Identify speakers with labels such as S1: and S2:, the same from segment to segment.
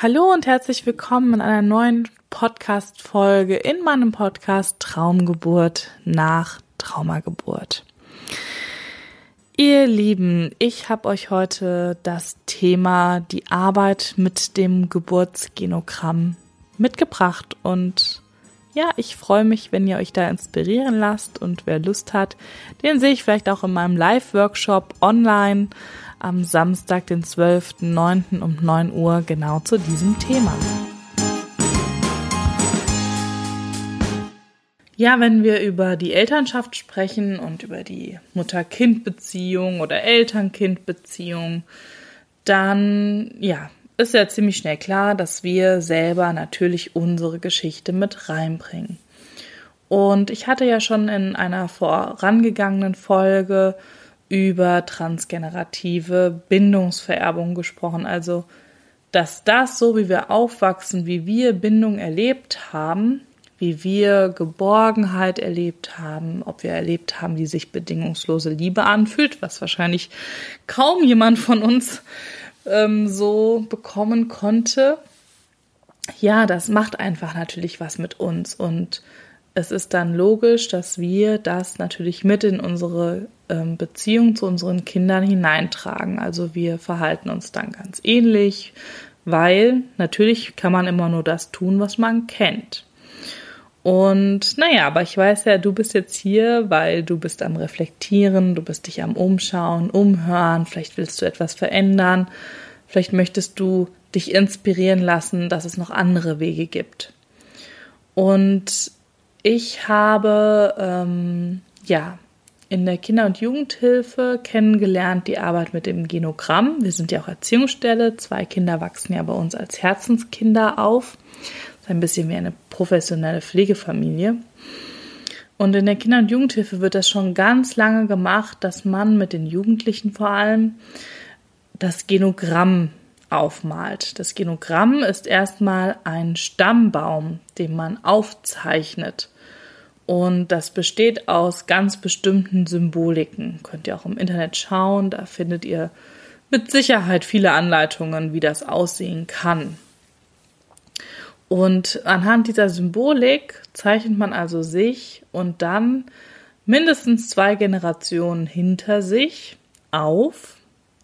S1: Hallo und herzlich willkommen in einer neuen Podcast-Folge in meinem Podcast Traumgeburt nach Traumageburt. Ihr Lieben, ich habe euch heute das Thema die Arbeit mit dem Geburtsgenogramm mitgebracht und ja, ich freue mich, wenn ihr euch da inspirieren lasst und wer Lust hat, den sehe ich vielleicht auch in meinem Live-Workshop online am Samstag, den 12.09. um 9 Uhr genau zu diesem Thema. Ja, wenn wir über die Elternschaft sprechen und über die Mutter-Kind-Beziehung oder Eltern-Kind-Beziehung, dann ja, ist ja ziemlich schnell klar, dass wir selber natürlich unsere Geschichte mit reinbringen. Und ich hatte ja schon in einer vorangegangenen Folge über transgenerative Bindungsvererbung gesprochen. Also, dass das, so wie wir aufwachsen, wie wir Bindung erlebt haben, wie wir Geborgenheit erlebt haben, ob wir erlebt haben, wie sich bedingungslose Liebe anfühlt, was wahrscheinlich kaum jemand von uns ähm, so bekommen konnte. Ja, das macht einfach natürlich was mit uns und es ist dann logisch, dass wir das natürlich mit in unsere ähm, Beziehung zu unseren Kindern hineintragen. Also wir verhalten uns dann ganz ähnlich, weil natürlich kann man immer nur das tun, was man kennt. Und naja, aber ich weiß ja, du bist jetzt hier, weil du bist am Reflektieren, du bist dich am Umschauen, Umhören, vielleicht willst du etwas verändern, vielleicht möchtest du dich inspirieren lassen, dass es noch andere Wege gibt. Und ich habe ähm, ja in der Kinder- und Jugendhilfe kennengelernt die Arbeit mit dem Genogramm. Wir sind ja auch Erziehungsstelle. Zwei Kinder wachsen ja bei uns als Herzenskinder auf. Das ist ein bisschen wie eine professionelle Pflegefamilie. Und in der Kinder- und Jugendhilfe wird das schon ganz lange gemacht, dass man mit den Jugendlichen vor allem das Genogramm aufmalt. Das Genogramm ist erstmal ein Stammbaum, den man aufzeichnet. Und das besteht aus ganz bestimmten Symboliken. Könnt ihr auch im Internet schauen, da findet ihr mit Sicherheit viele Anleitungen, wie das aussehen kann. Und anhand dieser Symbolik zeichnet man also sich und dann mindestens zwei Generationen hinter sich auf.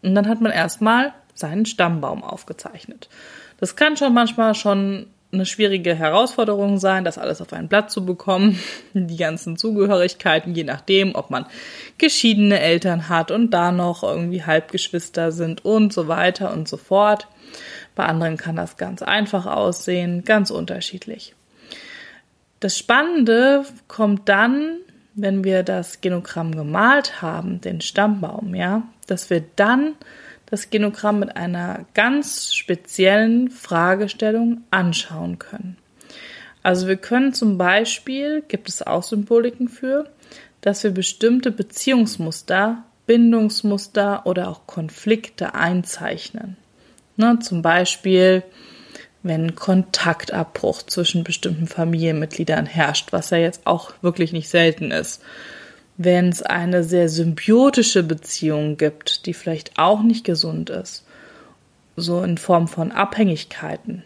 S1: Und dann hat man erstmal seinen Stammbaum aufgezeichnet. Das kann schon manchmal schon eine schwierige Herausforderung sein, das alles auf ein Blatt zu bekommen, die ganzen Zugehörigkeiten, je nachdem, ob man geschiedene Eltern hat und da noch irgendwie Halbgeschwister sind und so weiter und so fort. Bei anderen kann das ganz einfach aussehen, ganz unterschiedlich. Das Spannende kommt dann, wenn wir das Genogramm gemalt haben, den Stammbaum, ja, dass wir dann das Genogramm mit einer ganz speziellen Fragestellung anschauen können. Also wir können zum Beispiel, gibt es auch Symboliken für, dass wir bestimmte Beziehungsmuster, Bindungsmuster oder auch Konflikte einzeichnen. Ne, zum Beispiel, wenn Kontaktabbruch zwischen bestimmten Familienmitgliedern herrscht, was ja jetzt auch wirklich nicht selten ist wenn es eine sehr symbiotische Beziehung gibt, die vielleicht auch nicht gesund ist, so in Form von Abhängigkeiten.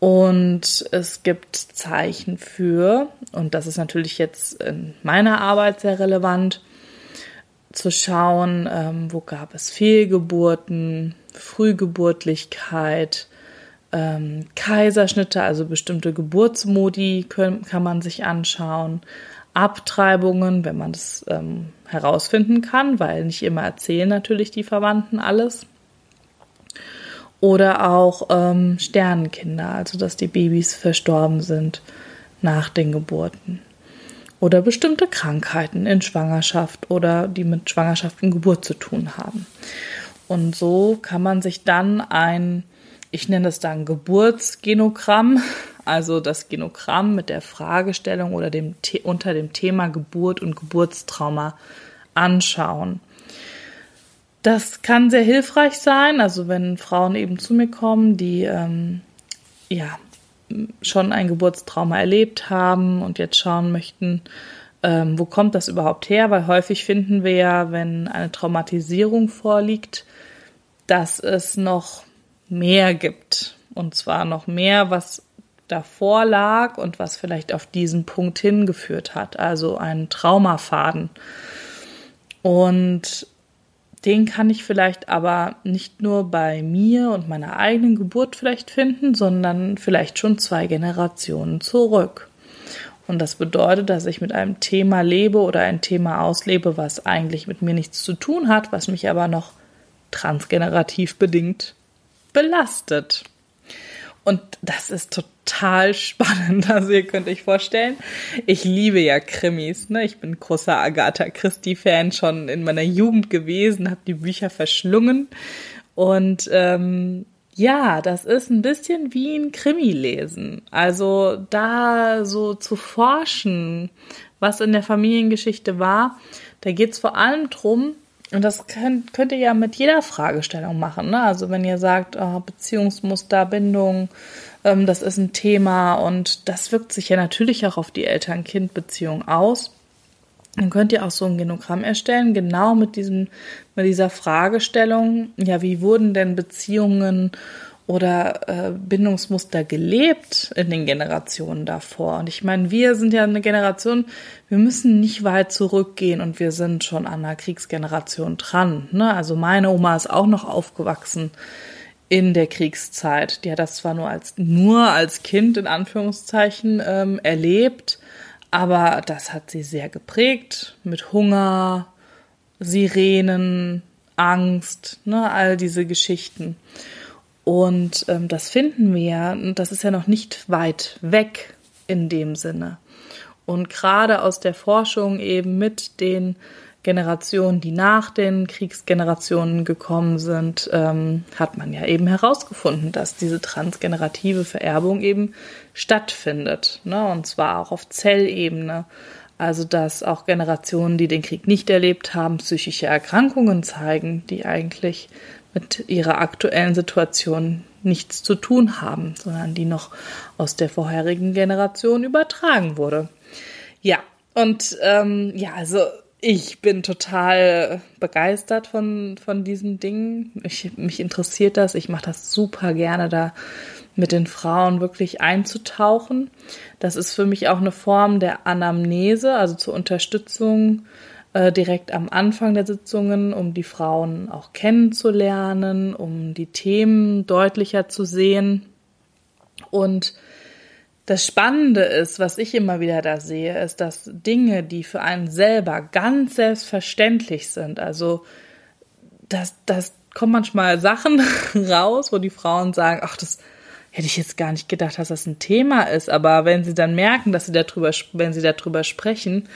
S1: Und es gibt Zeichen für, und das ist natürlich jetzt in meiner Arbeit sehr relevant, zu schauen, ähm, wo gab es Fehlgeburten, Frühgeburtlichkeit, ähm, Kaiserschnitte, also bestimmte Geburtsmodi können, kann man sich anschauen, Abtreibungen, wenn man das ähm, herausfinden kann, weil nicht immer erzählen natürlich die Verwandten alles. Oder auch ähm, Sternenkinder, also dass die Babys verstorben sind nach den Geburten. Oder bestimmte Krankheiten in Schwangerschaft oder die mit Schwangerschaft und Geburt zu tun haben. Und so kann man sich dann ein, ich nenne es dann Geburtsgenogramm, also das Genogramm mit der Fragestellung oder dem unter dem Thema Geburt und Geburtstrauma anschauen. Das kann sehr hilfreich sein, also wenn Frauen eben zu mir kommen, die ähm, ja schon ein Geburtstrauma erlebt haben und jetzt schauen möchten, ähm, wo kommt das überhaupt her? Weil häufig finden wir ja, wenn eine Traumatisierung vorliegt, dass es noch mehr gibt. Und zwar noch mehr, was davor lag und was vielleicht auf diesen Punkt hingeführt hat. Also einen Traumafaden. Und den kann ich vielleicht aber nicht nur bei mir und meiner eigenen Geburt vielleicht finden, sondern vielleicht schon zwei Generationen zurück. Und das bedeutet, dass ich mit einem Thema lebe oder ein Thema auslebe, was eigentlich mit mir nichts zu tun hat, was mich aber noch transgenerativ bedingt belastet. Und das ist total spannend. Also ihr könnt euch vorstellen, ich liebe ja Krimis. Ne? Ich bin großer Agatha Christie-Fan schon in meiner Jugend gewesen, habe die Bücher verschlungen. Und ähm, ja, das ist ein bisschen wie ein Krimi lesen. Also da so zu forschen, was in der Familiengeschichte war, da geht's vor allem drum, und das könnt, könnt ihr ja mit jeder Fragestellung machen. Ne? Also wenn ihr sagt, oh, Beziehungsmuster, Bindung, ähm, das ist ein Thema und das wirkt sich ja natürlich auch auf die Eltern-Kind-Beziehung aus. Dann könnt ihr auch so ein Genogramm erstellen, genau mit diesem, mit dieser Fragestellung, ja, wie wurden denn Beziehungen oder äh, Bindungsmuster gelebt in den Generationen davor. Und ich meine, wir sind ja eine Generation, wir müssen nicht weit zurückgehen und wir sind schon an einer Kriegsgeneration dran. Ne? Also meine Oma ist auch noch aufgewachsen in der Kriegszeit. Die hat das zwar nur als nur als Kind in Anführungszeichen ähm, erlebt, aber das hat sie sehr geprägt mit Hunger, Sirenen, Angst, ne, all diese Geschichten. Und ähm, das finden wir und das ist ja noch nicht weit weg in dem Sinne. Und gerade aus der Forschung eben mit den Generationen, die nach den Kriegsgenerationen gekommen sind, ähm, hat man ja eben herausgefunden, dass diese transgenerative Vererbung eben stattfindet. Ne? Und zwar auch auf Zellebene. Also dass auch Generationen, die den Krieg nicht erlebt haben, psychische Erkrankungen zeigen, die eigentlich mit ihrer aktuellen Situation nichts zu tun haben, sondern die noch aus der vorherigen Generation übertragen wurde. Ja, und ähm, ja, also ich bin total begeistert von, von diesen Dingen. Ich, mich interessiert das. Ich mache das super gerne, da mit den Frauen wirklich einzutauchen. Das ist für mich auch eine Form der Anamnese, also zur Unterstützung äh, direkt am Anfang der Sitzungen, um die Frauen auch kennenzulernen, um die Themen deutlicher zu sehen. Und das Spannende ist, was ich immer wieder da sehe, ist, dass Dinge, die für einen selber ganz selbstverständlich sind, also das, das kommen manchmal Sachen raus, wo die Frauen sagen, ach, das hätte ich jetzt gar nicht gedacht, dass das ein Thema ist. Aber wenn sie dann merken, dass sie darüber, wenn sie darüber sprechen,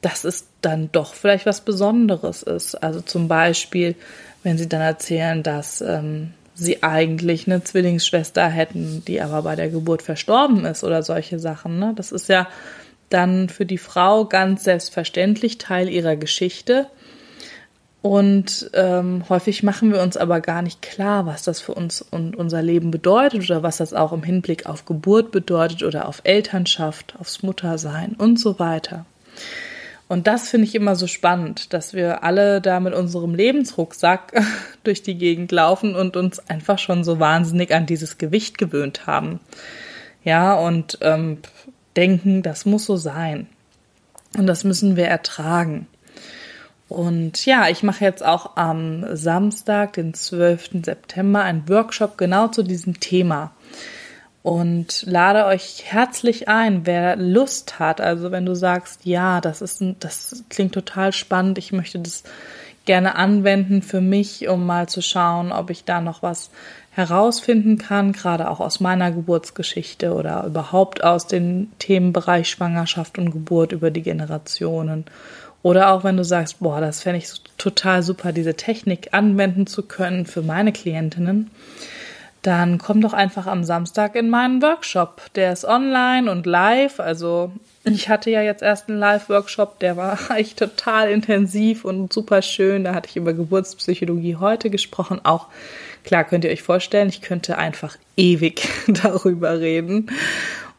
S1: dass es dann doch vielleicht was Besonderes ist. Also zum Beispiel, wenn sie dann erzählen, dass ähm, sie eigentlich eine Zwillingsschwester hätten, die aber bei der Geburt verstorben ist oder solche Sachen. Ne? Das ist ja dann für die Frau ganz selbstverständlich Teil ihrer Geschichte. Und ähm, häufig machen wir uns aber gar nicht klar, was das für uns und unser Leben bedeutet oder was das auch im Hinblick auf Geburt bedeutet oder auf Elternschaft, aufs Muttersein und so weiter. Und das finde ich immer so spannend, dass wir alle da mit unserem Lebensrucksack durch die Gegend laufen und uns einfach schon so wahnsinnig an dieses Gewicht gewöhnt haben. Ja, und ähm, denken, das muss so sein. Und das müssen wir ertragen. Und ja, ich mache jetzt auch am Samstag, den 12. September, einen Workshop genau zu diesem Thema und lade euch herzlich ein, wer Lust hat. Also wenn du sagst, ja, das ist ein, das klingt total spannend, ich möchte das gerne anwenden für mich, um mal zu schauen, ob ich da noch was herausfinden kann, gerade auch aus meiner Geburtsgeschichte oder überhaupt aus dem Themenbereich Schwangerschaft und Geburt über die Generationen. Oder auch wenn du sagst, boah, das fände ich total super, diese Technik anwenden zu können für meine Klientinnen dann komm doch einfach am Samstag in meinen Workshop. Der ist online und live. Also ich hatte ja jetzt erst einen Live-Workshop, der war echt total intensiv und super schön. Da hatte ich über Geburtspsychologie heute gesprochen. Auch klar könnt ihr euch vorstellen, ich könnte einfach ewig darüber reden.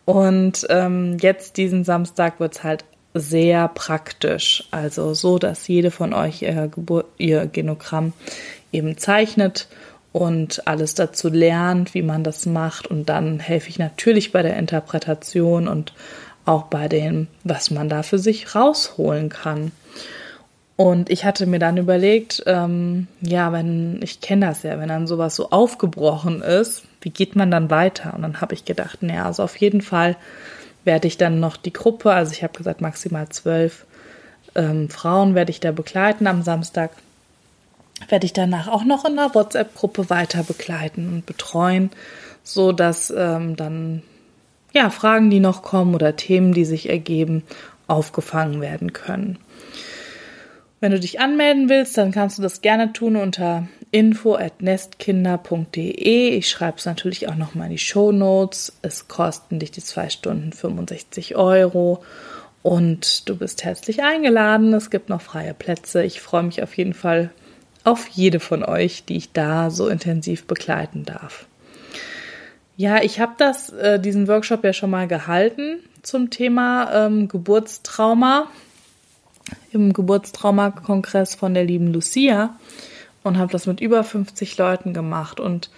S1: Und ähm, jetzt diesen Samstag wird's halt sehr praktisch. Also so, dass jede von euch ihr, Gebur ihr Genogramm eben zeichnet und alles dazu lernt, wie man das macht. Und dann helfe ich natürlich bei der Interpretation und auch bei dem, was man da für sich rausholen kann. Und ich hatte mir dann überlegt, ähm, ja, wenn, ich kenne das ja, wenn dann sowas so aufgebrochen ist, wie geht man dann weiter? Und dann habe ich gedacht, naja, also auf jeden Fall werde ich dann noch die Gruppe, also ich habe gesagt maximal zwölf ähm, Frauen werde ich da begleiten am Samstag, werde ich danach auch noch in der WhatsApp-Gruppe weiter begleiten und betreuen, so dass ähm, dann ja Fragen, die noch kommen oder Themen, die sich ergeben, aufgefangen werden können. Wenn du dich anmelden willst, dann kannst du das gerne tun unter info@nestkinder.de. Ich schreibe es natürlich auch noch mal in die Show Notes. Es kosten dich die zwei Stunden 65 Euro und du bist herzlich eingeladen. Es gibt noch freie Plätze. Ich freue mich auf jeden Fall auf jede von euch, die ich da so intensiv begleiten darf. Ja, ich habe das äh, diesen Workshop ja schon mal gehalten zum Thema ähm, Geburtstrauma im Geburtstrauma-Kongress von der lieben Lucia und habe das mit über 50 Leuten gemacht. Und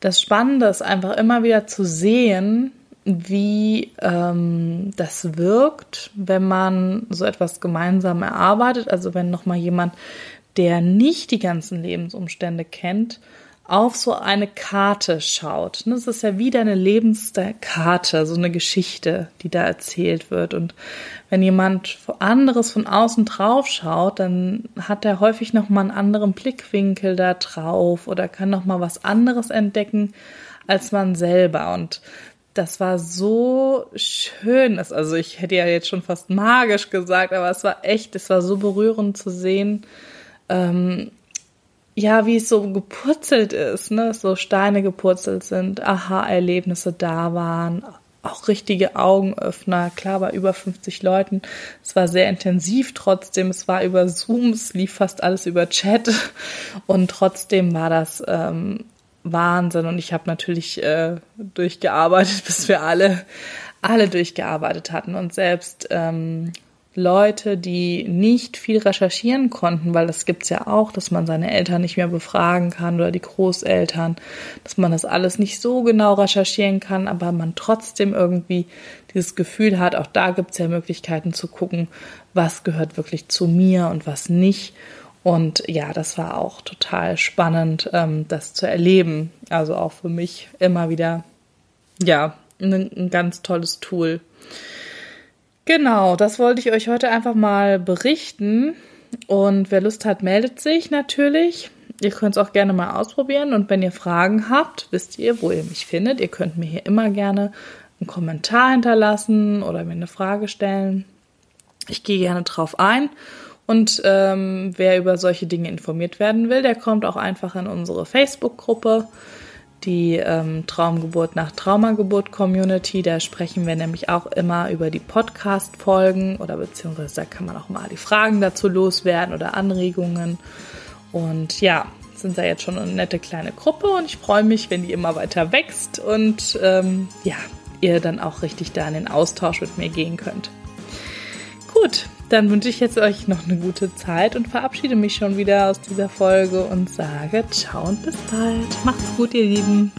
S1: das Spannende ist einfach immer wieder zu sehen, wie ähm, das wirkt, wenn man so etwas gemeinsam erarbeitet. Also wenn nochmal jemand, der nicht die ganzen Lebensumstände kennt, auf so eine Karte schaut. Das ist ja wieder eine Lebenskarte, so eine Geschichte, die da erzählt wird. Und wenn jemand anderes von außen drauf schaut, dann hat er häufig noch mal einen anderen Blickwinkel da drauf oder kann noch mal was anderes entdecken als man selber. Und das war so schön. Also ich hätte ja jetzt schon fast magisch gesagt, aber es war echt, es war so berührend zu sehen, ähm, ja, wie es so gepurzelt ist, ne, so Steine gepurzelt sind, Aha-Erlebnisse da waren, auch richtige Augenöffner, klar bei über 50 Leuten. Es war sehr intensiv trotzdem, es war über Zoom, es lief fast alles über Chat. Und trotzdem war das ähm, Wahnsinn. Und ich habe natürlich äh, durchgearbeitet, bis wir alle alle durchgearbeitet hatten. Und selbst ähm, Leute, die nicht viel recherchieren konnten, weil das gibt's ja auch, dass man seine Eltern nicht mehr befragen kann oder die Großeltern, dass man das alles nicht so genau recherchieren kann, aber man trotzdem irgendwie dieses Gefühl hat, auch da gibt's ja Möglichkeiten zu gucken, was gehört wirklich zu mir und was nicht. Und ja, das war auch total spannend, ähm, das zu erleben. Also auch für mich immer wieder, ja, ein ganz tolles Tool. Genau, das wollte ich euch heute einfach mal berichten. Und wer Lust hat, meldet sich natürlich. Ihr könnt es auch gerne mal ausprobieren. Und wenn ihr Fragen habt, wisst ihr, wo ihr mich findet. Ihr könnt mir hier immer gerne einen Kommentar hinterlassen oder mir eine Frage stellen. Ich gehe gerne drauf ein. Und ähm, wer über solche Dinge informiert werden will, der kommt auch einfach in unsere Facebook-Gruppe die ähm, Traumgeburt nach Traumageburt Community. Da sprechen wir nämlich auch immer über die Podcast-Folgen oder beziehungsweise da kann man auch mal die Fragen dazu loswerden oder Anregungen. Und ja, sind da jetzt schon eine nette kleine Gruppe und ich freue mich, wenn die immer weiter wächst und ähm, ja, ihr dann auch richtig da in den Austausch mit mir gehen könnt. Gut, dann wünsche ich jetzt euch noch eine gute Zeit und verabschiede mich schon wieder aus dieser Folge und sage ciao und bis bald. Macht's gut, ihr Lieben.